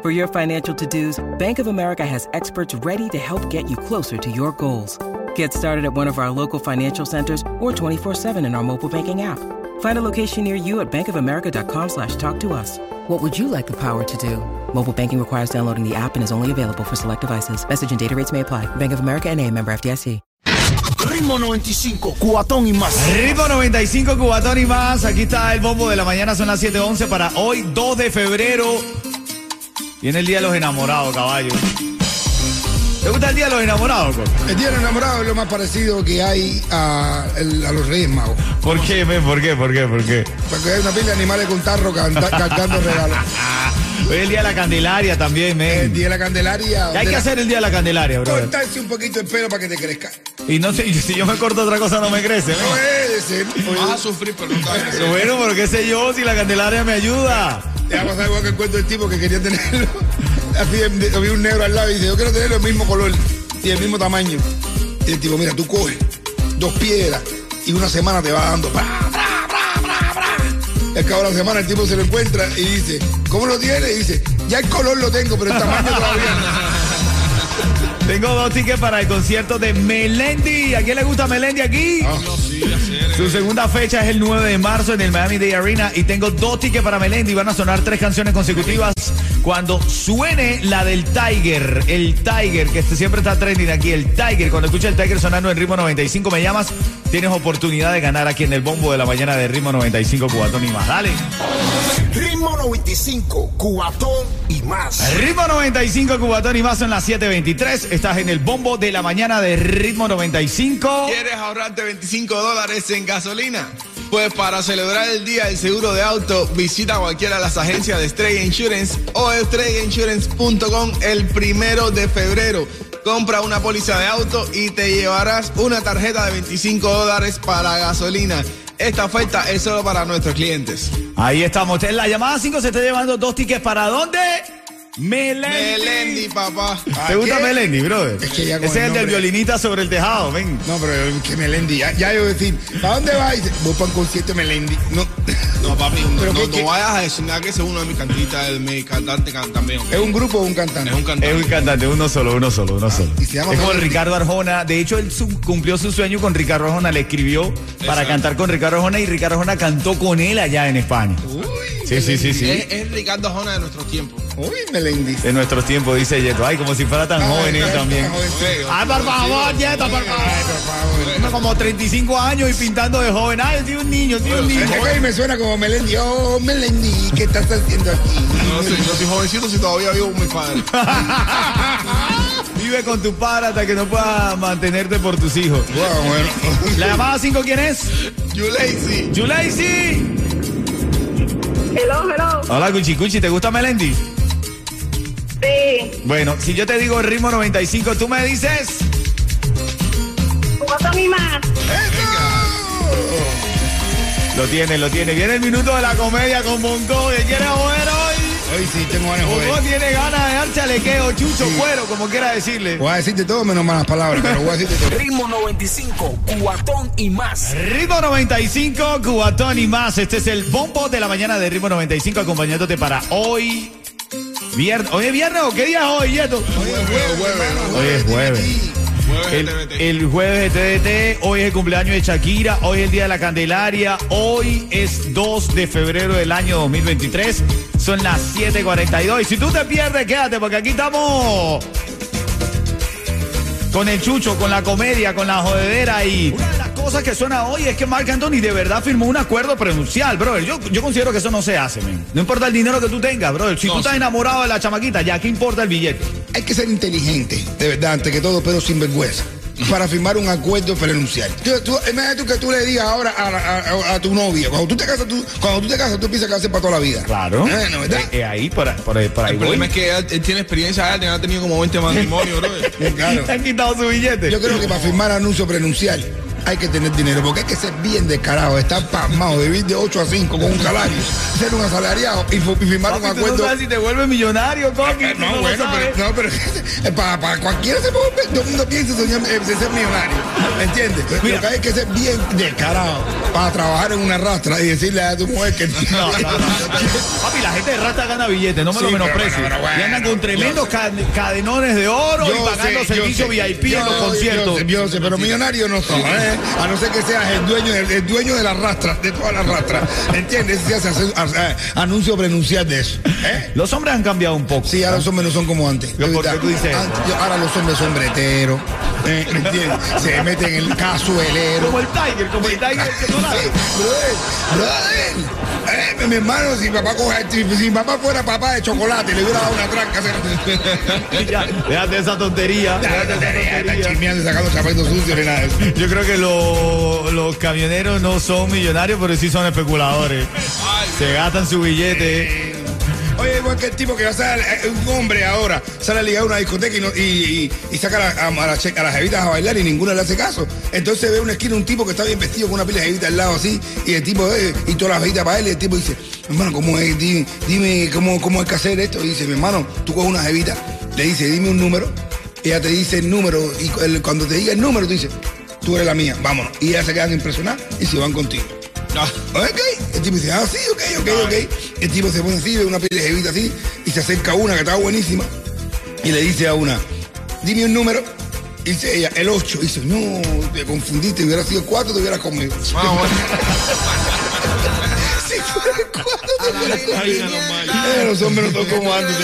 For your financial to-dos, Bank of America has experts ready to help get you closer to your goals. Get started at one of our local financial centers or 24-7 in our mobile banking app. Find a location near you at bankofamerica.com slash talk to us. What would you like the power to do? Mobile banking requires downloading the app and is only available for select devices. Message and data rates may apply. Bank of America and a member FDIC. Ritmo 95, cuatón y más. Ritmo 95, Cubatón y más. Aquí está el bombo de la mañana, son las 7:11 para hoy, 2 de febrero. Viene el día de los enamorados, caballo. ¿Te gusta el día de los enamorados? El Día del Enamorado es lo más parecido que hay a, el- a los Reyes Magos. ¿Por qué, men? ¿Por qué? ¿Por qué? ¿Por qué? Porque hay una pila de animales con tarro canta- cantando regalos. Hoy es el día de la Candelaria también, El men. Día de la Candelaria. ¿Qué hay que hacer el día de la Candelaria, bro? Cortarse un poquito el pelo para que te crezca. Y no sé, si yo me corto otra cosa no me crece, men. Puede ser. Vas a sufrir, pero no te vas a Pero bueno, pero qué sé yo, si la Candelaria me ayuda. Te va a pasar igual que el cuento del tipo que quería tenerlo. Así, había un negro al lado y dice, yo quiero tener el mismo color y el mismo tamaño. Y el tipo, mira, tú coges dos piedras y una semana te va dando. Bra, bra. Y al cabo de la semana el tipo se lo encuentra y dice, ¿cómo lo tiene? Y dice, ya el color lo tengo, pero el tamaño todavía no. Tengo dos tickets para el concierto de Melendi. ¿A quién le gusta Melendi aquí? Su segunda fecha es el 9 de marzo en el Miami Day Arena y tengo dos tickets para Melendi. Van a sonar tres canciones consecutivas cuando suene la del Tiger. El Tiger, que este siempre está trending aquí. El Tiger, cuando escucha el Tiger sonando en ritmo 95, me llamas. Tienes oportunidad de ganar aquí en el bombo de la mañana de ritmo 95 Cubatón y más. Dale. Ritmo 95, cuatón y más. Ritmo 95 Cubatón y más son las 7:23. Estás en el bombo de la mañana de ritmo 95. ¿Quieres ahorrarte 25 dólares en gasolina? Pues para celebrar el día del seguro de auto, visita cualquiera de las agencias de Estrella Insurance o estrellainsurance.com el primero de febrero. Compra una póliza de auto y te llevarás una tarjeta de 25 dólares para gasolina. Esta oferta es solo para nuestros clientes. Ahí estamos. En la llamada 5 se está llevando dos tickets para dónde? Melendi. Melendi, papá. ¿Te gusta qué? Melendi, brother? Es que ya con Ese es el el del violinista sobre el tejado, ven. No, pero que Melendi, ya, ya yo decir, ¿para dónde dice, Voy para un concierto de Melendi. No, No, papi, no, Pero no, qué- no qué- vayas a decir nada que ese es uno de mis cantistas, el, mi cantante can- también. ¿Es un grupo o un cantante? Es un cantante. Es un cantante, uno solo, uno solo, uno solo. y se llama es como Melendi. Ricardo Arjona. De hecho, él cumplió su sueño con Ricardo Arjona. Le escribió para Exacto. cantar con Ricardo Arjona y Ricardo Arjona cantó con él allá en España. sí, sí, sí, sí. Es, es Ricardo Jona de nuestros tiempos. Uy, Melendi. De nuestros tiempos, dice Yeto. Ay, como si fuera tan Ay, joven él ay, también. Ay, por favor, Yeto, por favor. Tiene como 35 años y pintando de joven. Ay, soy un niño, soy un niño. Ahí me suena como Melendi. Oh, Melendi, ¿qué estás haciendo aquí? No soy, no soy jovencito si todavía vivo con mi padre. Vive con tu padre hasta que no puedas mantenerte por tus hijos. Wow, bueno. ¿La llamada 5 quién es? You lazy. Yulaisi. Hello, hello. Hola, Cuchi Cuchi, ¿te gusta Melendi? Sí. Bueno, si yo te digo ritmo 95, tú me dices. Cuatro mi más. Lo tiene, lo tiene. Viene el minuto de la comedia con Bongo. que quiere joder hoy? Hoy sí tengo ganas de joder. tiene ganas de dar chalequeo, chucho, cuero, como quiera decirle. Voy a decirte todo menos malas palabras, pero voy a decirte todo. Ritmo 95, cuatón y más. Ritmo 95, Cubatón y más. Este es el bombo de la mañana de Ritmo 95, acompañándote para hoy. Viernes. ¿Hoy es viernes o qué día es hoy, Yeto? Hoy es jueves. Hoy es jueves. El, de TVT. el jueves de TDT, hoy es el cumpleaños de Shakira, hoy es el día de la Candelaria, hoy es 2 de febrero del año 2023, son las 7:42. Y si tú te pierdes, quédate, porque aquí estamos con el chucho, con la comedia, con la jodedera y cosas que suena hoy es que Marc Anthony de verdad firmó un acuerdo prenupcial, brother. Yo, yo considero que eso no se hace, men. No importa el dinero que tú tengas, brother. Si tú estás enamorado de la chamaquita, ya, ¿qué importa el billete? Hay que ser inteligente, de verdad, ante que todo, pero sin vergüenza. para firmar un acuerdo prenupcial. Tú, tú, imagínate tú que tú le digas ahora a, a- a- a tu novia, cuando tú te casas, tú, cuando tú te casas, tú piensas casarse para toda la vida. Claro. Eh, ¿no, ¿verdad? Eh, eh, ahí, por, por ahí El voy. problema es que él, él tiene experiencia, él ha tenido como 20 matrimonios, bro. Claro. Te han quitado su billete. Yo creo que para firmar anuncio prenupcial hay que tener dinero, porque hay que ser bien descarado, estar pasmado, vivir de 8 a 5 con un salario, ser un asalariado y, firmar un tú no acuerdo. sabes si te vuelves millonario, Coqui. Eh, No, bueno, pero, no, pero eh, para, para cualquiera se puede, todo el mundo piensa soñar, eh, ser millonario, ¿entiendes? Mira. Lo que hay que ser bien descarado para trabajar en una rastra y decirle a tu mujer que No, no, no, no. Papi, la gente de rata gana billetes, no me Sí, lo menosprecies. bueno, bueno, y andan con tremendos cadenones de oro y pagando sé, servicio sé. VIP en los conciertos. Yo sé, yo sé, pero millonario no son, ¿eh? A no ser que seas el dueño, del- el, dueño de la rastra, de todas las rastras. ¿Entiendes? Se hace hacer- anuncio prenunciar de eso. ¿eh? Los hombres han cambiado un poco. Sí, ahora los hombres no son como antes. ¿Por qué ¿verdad? tú dices eso? Antes- yo- ahora los hombres son breteros. ¿eh? ¿Me entiendes? Se meten en el cazuelero. Como el Tiger, como el Tiger que no la- Sí, brother, brother. Eh, mi hermano, si papá coge, si, si mi papá fuera papá de chocolate, le hubiera dado una tranca. Ya, déjate esa tontería. déjate esa Está tontería. chismeando, sacando zapatos sucios ni nada de eso. Yo creo que lo- los camioneros no son millonarios, pero sí son especuladores. Se gastan su billete. Oye, igual que el tipo que va a salir, eh, un hombre ahora, sale a ligar a una discoteca y, no- y, saca a, la- a, a las a jevitas a bailar y ninguna le hace caso. Entonces ve una esquina un tipo que está bien vestido con una pila de jevitas al lado así, y el tipo ve, y todas las jevitas para él, y el tipo dice, hermano, ¿cómo es? Dime, dime cómo, cómo hay que hacer esto. Y dice, mi hermano, tú coges una jevita, le dice, dime un número, ella te dice el número, y cuando te diga el número, tú dices, tú eres la mía, vámonos. Y ellas se quedan impresionadas y se van contigo. Ok, el tipo dice, ah, sí, ok, ok, ok. El tipo se pone así, ve una pila de jevita así, y se acerca a una que está buenísima, y le dice a una, dime un número. Y dice ella, el 8. Y dice, no, te confundiste, hubiera sido el 4, te hubieras conmigo. Ah, bueno. Si fuera el 4, te hubieras conmigo. Los hombres no como antes.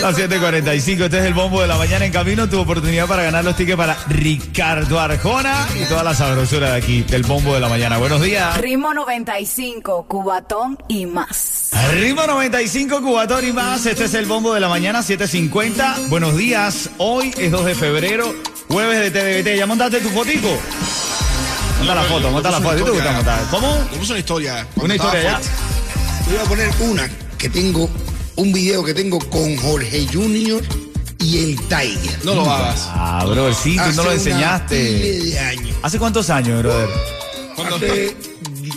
Las 7:45, este es el bombo de la mañana en camino. Tu oportunidad para ganar los tickets para Ricardo Arjona y toda la sabrosura de aquí, del bombo de la mañana. Buenos días. Ritmo 95, Cubatón y más. Ritmo 95, Cubatón y más. Este es el bombo de la mañana, 7:50. Buenos días. Hoy es 2 de febrero, jueves de TVT. ¿Ya montaste tu fotico? Monta la foto, monta la foto. ¿Te gusta montar? ¿Cómo? ¿Cómo es una historia? Una historia ya. Voy a poner una que tengo, un video que tengo con Jorge Junior y el Tiger. No lo hagas. Ah, bro, sí, tú no lo enseñaste. pile de años. ¿Hace cuántos años, brother? Hace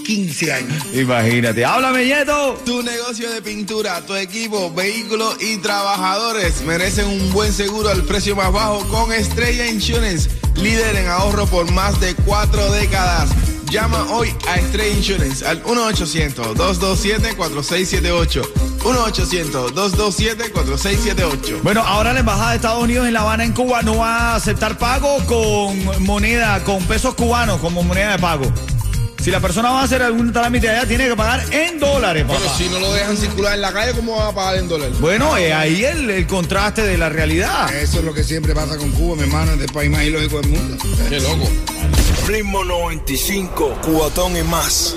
15 años. Imagínate. ¡Háblame, Nieto! Tu negocio de pintura, tu equipo, vehículos y trabajadores merecen un buen seguro al precio más bajo con Estrella Insurance, líder en ahorro por más de cuatro décadas. Llama hoy a Estrella Insurance al 1-800-227-4678. 1-800-227-4678. Bueno, ahora la Embajada de Estados Unidos en La Habana, en Cuba, no va a aceptar pago con moneda, con pesos cubanos como moneda de pago. Si la persona va a hacer algún trámite allá, tiene que pagar en dólares, papá. Pero si no lo dejan circular en la calle, ¿cómo van a pagar en dólares? Bueno, eh, ahí el, el contraste de la realidad. Eso es lo que siempre pasa con Cuba, mi hermano, es el país más ilógico del mundo. Qué loco. Ritmo 95, cuatón y más.